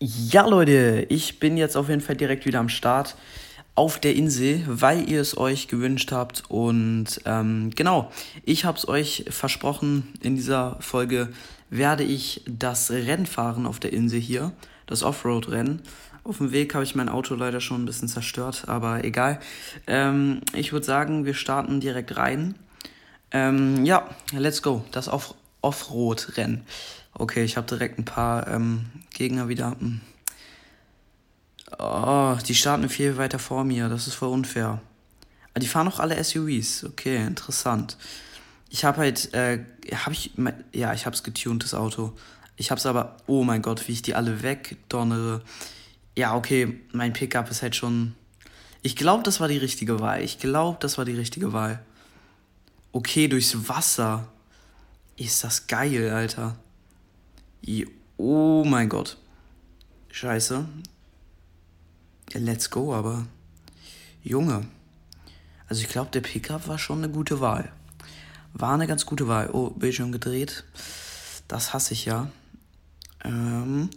Ja, Leute, ich bin jetzt auf jeden Fall direkt wieder am Start auf der Insel, weil ihr es euch gewünscht habt. Und ähm, genau, ich habe es euch versprochen, in dieser Folge werde ich das Rennen fahren auf der Insel hier, das Offroad-Rennen. Auf dem Weg habe ich mein Auto leider schon ein bisschen zerstört, aber egal. Ähm, ich würde sagen, wir starten direkt rein. Ähm, ja, let's go, das Off Offroad-Rennen. Okay, ich habe direkt ein paar ähm, Gegner wieder. Hm. Oh, die starten viel weiter vor mir. Das ist voll unfair. Aber die fahren auch alle SUVs. Okay, interessant. Ich habe halt, äh, habe ich, ja, ich habe es getuned, das Auto. Ich habe es aber, oh mein Gott, wie ich die alle wegdonnere. Ja, okay, mein Pickup ist halt schon. Ich glaube, das war die richtige Wahl. Ich glaube, das war die richtige Wahl. Okay, durchs Wasser. Ist das geil, Alter. Oh mein Gott. Scheiße. Ja, let's go, aber. Junge. Also ich glaube, der Pickup war schon eine gute Wahl. War eine ganz gute Wahl. Oh, Bildschirm gedreht. Das hasse ich ja. Ähm,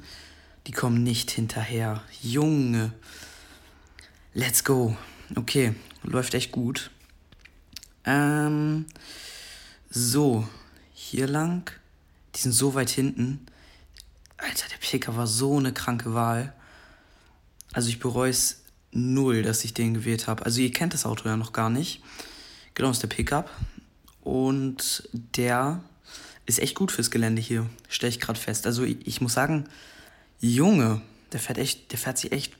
die kommen nicht hinterher. Junge. Let's go. Okay, läuft echt gut. Ähm, so, hier lang. Die sind so weit hinten. Alter, der Picker war so eine kranke Wahl. Also ich bereue es null, dass ich den gewählt habe. Also ihr kennt das Auto ja noch gar nicht. Genau, ist der Pickup. Und der ist echt gut fürs Gelände hier, stelle ich gerade fest. Also ich, ich, muss sagen, Junge, der fährt echt, der fährt sich echt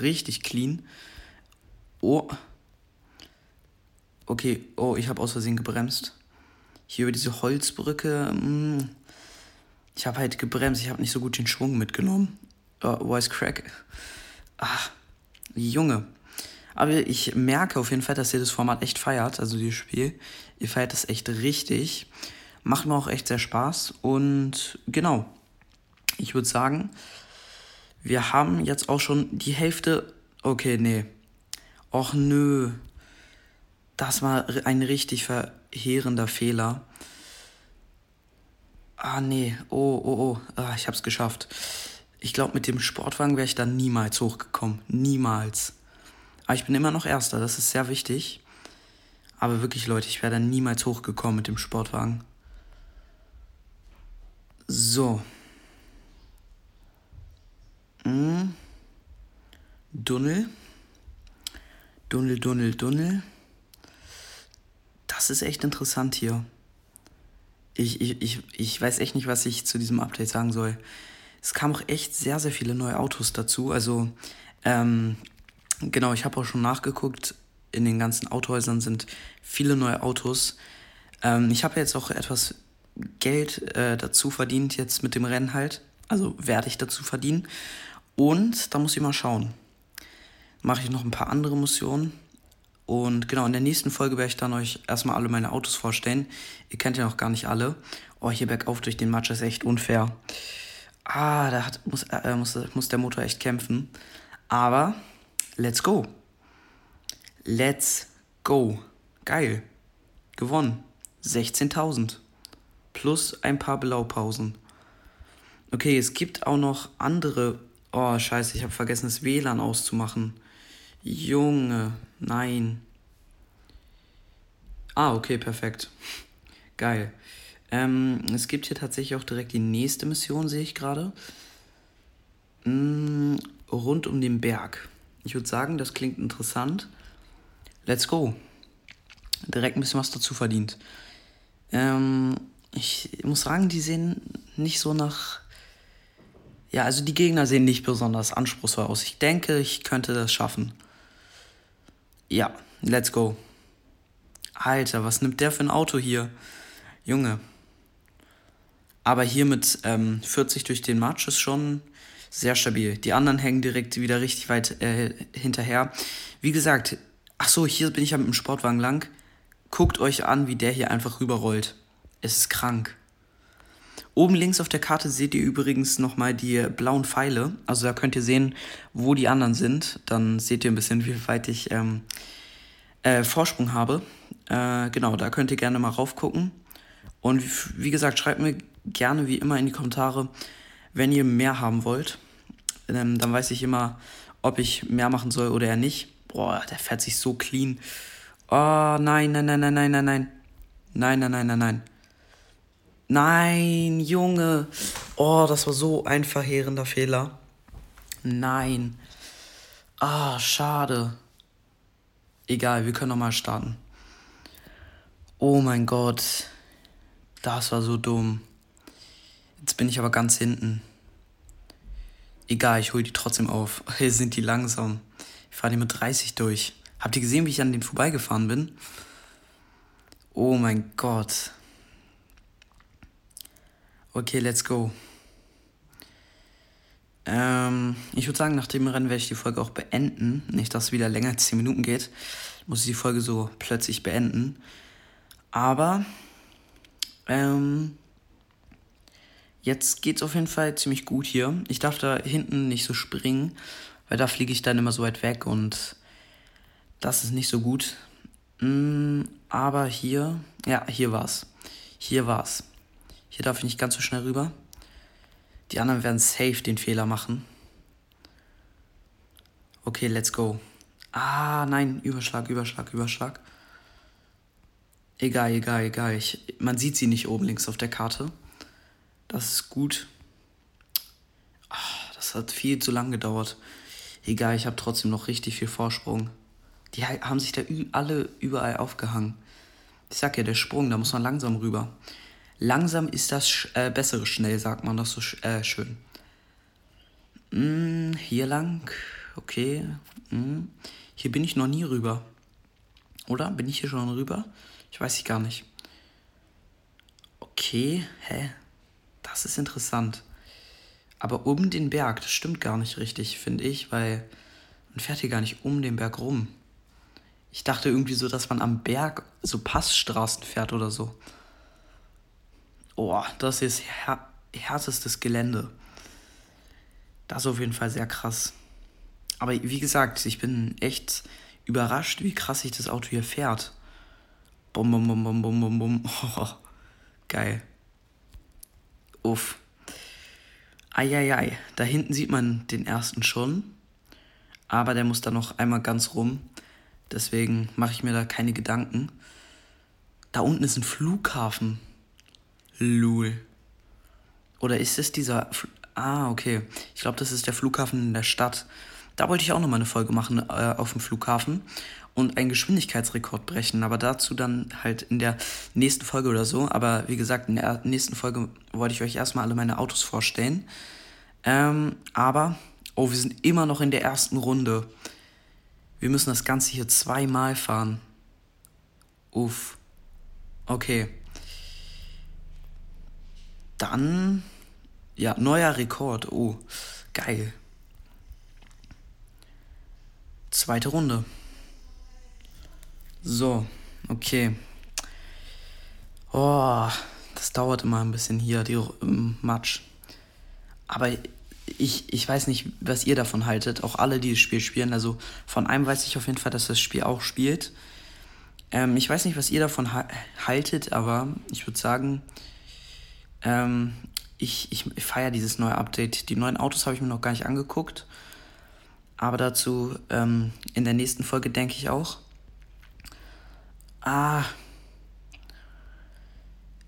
richtig clean. Oh. Okay, oh, ich habe aus Versehen gebremst. Hier über diese Holzbrücke. Mh, hm, ich habe halt gebremst, ich habe nicht so gut den Schwung mitgenommen. Oh, Voice Crack. Ach, Junge. Aber ich merke auf jeden Fall, dass ihr das Format echt feiert, also dieses Spiel. Ihr feiert das echt richtig. Macht mir auch echt sehr Spaß. Und genau, ich würde sagen, wir haben jetzt auch schon die Hälfte. Okay, nee. Och nö. Das war ein richtig verheerender Fehler. Ah, nee. Oh, oh, oh. Ah, ich hab's geschafft. Ich glaube, mit dem Sportwagen wäre ich da niemals hochgekommen. Niemals. Aber ich bin immer noch Erster. Das ist sehr wichtig. Aber wirklich, Leute, ich wäre da niemals hochgekommen mit dem Sportwagen. So. Hm. Dunnel. Dunnel, Dunnel, Dunnel. Das ist echt interessant hier ich, ich, ich, ich weiß echt nicht, was ich zu diesem Update sagen soll. Es kamen auch echt sehr, sehr viele neue Autos dazu. Also, ähm, genau, ich habe auch schon nachgeguckt. In den ganzen Autohäusern sind viele neue Autos. Ähm, ich habe jetzt auch etwas Geld äh, dazu verdient, jetzt mit dem Rennen halt. Also werde ich dazu verdienen. Und da muss ich mal schauen. Mache ich noch ein paar andere Missionen. Und genau, in der nächsten Folge werde ich dann euch erstmal alle meine Autos vorstellen. Ihr kennt ja noch gar nicht alle. Oh, hier bergauf durch den Matsch ist echt unfair. Ah, da hat, muss, äh, muss, muss der Motor echt kämpfen. Aber, let's go. Let's go. Geil. Gewonnen. 16.000. Plus ein paar Blaupausen. Okay, es gibt auch noch andere. Oh, scheiße, ich habe vergessen, das WLAN auszumachen. Junge, nein. Ah, okay, perfekt. Geil. Ähm, es gibt hier tatsächlich auch direkt die nächste Mission, sehe ich gerade. Mm, rund um den Berg. Ich würde sagen, das klingt interessant. Let's go. Direkt ein bisschen was dazu verdient. Ähm, ich muss sagen, die sehen nicht so nach. Ja, also die Gegner sehen nicht besonders anspruchsvoll aus. Ich denke, ich könnte das schaffen. Ja, let's go. Alter, was nimmt der für ein Auto hier? Junge. Aber hier mit ähm, 40 durch den March ist schon sehr stabil. Die anderen hängen direkt wieder richtig weit äh, hinterher. Wie gesagt, ach so, hier bin ich ja mit dem Sportwagen lang. Guckt euch an, wie der hier einfach rüberrollt. Es ist krank. Oben links auf der Karte seht ihr übrigens nochmal die blauen Pfeile. Also da könnt ihr sehen, wo die anderen sind. Dann seht ihr ein bisschen, wie weit ich ähm, äh, Vorsprung habe. Äh, genau, da könnt ihr gerne mal raufgucken. Und wie gesagt, schreibt mir gerne wie immer in die Kommentare, wenn ihr mehr haben wollt. Ähm, dann weiß ich immer, ob ich mehr machen soll oder eher nicht. Boah, der fährt sich so clean. Oh, nein, nein, nein, nein, nein, nein, nein. Nein, nein, nein, nein, nein. Nein, Junge. Oh, das war so ein verheerender Fehler. Nein. Ah, schade. Egal, wir können nochmal starten. Oh mein Gott. Das war so dumm. Jetzt bin ich aber ganz hinten. Egal, ich hole die trotzdem auf. Hier sind die langsam. Ich fahre die mit 30 durch. Habt ihr gesehen, wie ich an denen vorbeigefahren bin? Oh mein Gott. Okay, let's go. Ähm, ich würde sagen, nach dem Rennen werde ich die Folge auch beenden. Nicht, dass es wieder länger als 10 Minuten geht. Muss ich die Folge so plötzlich beenden. Aber, ähm, jetzt geht es auf jeden Fall ziemlich gut hier. Ich darf da hinten nicht so springen, weil da fliege ich dann immer so weit weg und das ist nicht so gut. Mm, aber hier, ja, hier war's. Hier war's. Hier darf ich nicht ganz so schnell rüber. Die anderen werden safe den Fehler machen. Okay, let's go. Ah, nein, Überschlag, Überschlag, Überschlag. Egal, egal, egal. Ich, man sieht sie nicht oben links auf der Karte. Das ist gut. Ach, das hat viel zu lang gedauert. Egal, ich habe trotzdem noch richtig viel Vorsprung. Die haben sich da alle überall aufgehangen. Ich sag ja, der Sprung, da muss man langsam rüber. Langsam ist das äh, bessere schnell, sagt man das so äh, schön. Mm, hier lang, okay. Mm. Hier bin ich noch nie rüber. Oder? Bin ich hier schon rüber? Ich weiß ich gar nicht. Okay, hä? Das ist interessant. Aber um den Berg, das stimmt gar nicht richtig, finde ich, weil man fährt hier gar nicht um den Berg rum. Ich dachte irgendwie so, dass man am Berg so Passstraßen fährt oder so. Oh, das ist här härtestes Gelände. Das ist auf jeden Fall sehr krass. Aber wie gesagt, ich bin echt überrascht, wie krass sich das Auto hier fährt. Bum, bum, bum, bum, bum, bum, bum. Oh, geil. Uff. Eieiei. Da hinten sieht man den ersten schon. Aber der muss da noch einmal ganz rum. Deswegen mache ich mir da keine Gedanken. Da unten ist ein Flughafen. Lul. Oder ist es dieser. Fl ah, okay. Ich glaube, das ist der Flughafen in der Stadt. Da wollte ich auch nochmal eine Folge machen äh, auf dem Flughafen und einen Geschwindigkeitsrekord brechen. Aber dazu dann halt in der nächsten Folge oder so. Aber wie gesagt, in der nächsten Folge wollte ich euch erstmal alle meine Autos vorstellen. Ähm, aber, oh, wir sind immer noch in der ersten Runde. Wir müssen das Ganze hier zweimal fahren. Uff. Okay. Dann, ja, neuer Rekord. Oh, geil. Zweite Runde. So, okay. Oh, das dauert immer ein bisschen hier, die ähm, Matsch. Aber ich, ich weiß nicht, was ihr davon haltet. Auch alle, die das Spiel spielen. Also von einem weiß ich auf jeden Fall, dass das Spiel auch spielt. Ähm, ich weiß nicht, was ihr davon ha haltet, aber ich würde sagen, ähm, ich, ich, ich feiere dieses neue Update. Die neuen Autos habe ich mir noch gar nicht angeguckt. Aber dazu ähm, in der nächsten Folge denke ich auch. Ah.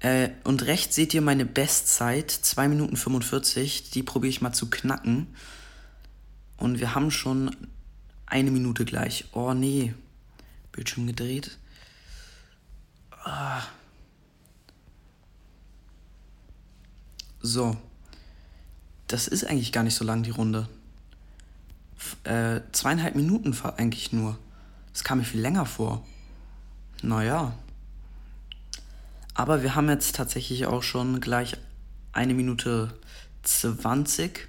Äh, und rechts seht ihr meine Bestzeit, 2 Minuten 45. Die probiere ich mal zu knacken. Und wir haben schon eine Minute gleich. Oh nee. Bildschirm gedreht. Ah. So. Das ist eigentlich gar nicht so lang, die Runde. F äh, zweieinhalb Minuten eigentlich nur. Das kam mir viel länger vor. Naja. Aber wir haben jetzt tatsächlich auch schon gleich eine Minute 20.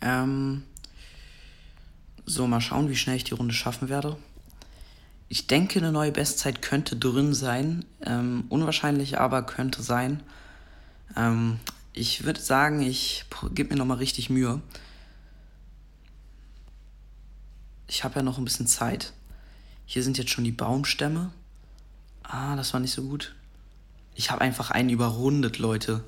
Ähm, so, mal schauen, wie schnell ich die Runde schaffen werde. Ich denke, eine neue Bestzeit könnte drin sein. Ähm, unwahrscheinlich, aber könnte sein. Ähm, ich würde sagen, ich gebe mir nochmal richtig Mühe. Ich habe ja noch ein bisschen Zeit. Hier sind jetzt schon die Baumstämme. Ah, das war nicht so gut. Ich habe einfach einen überrundet, Leute.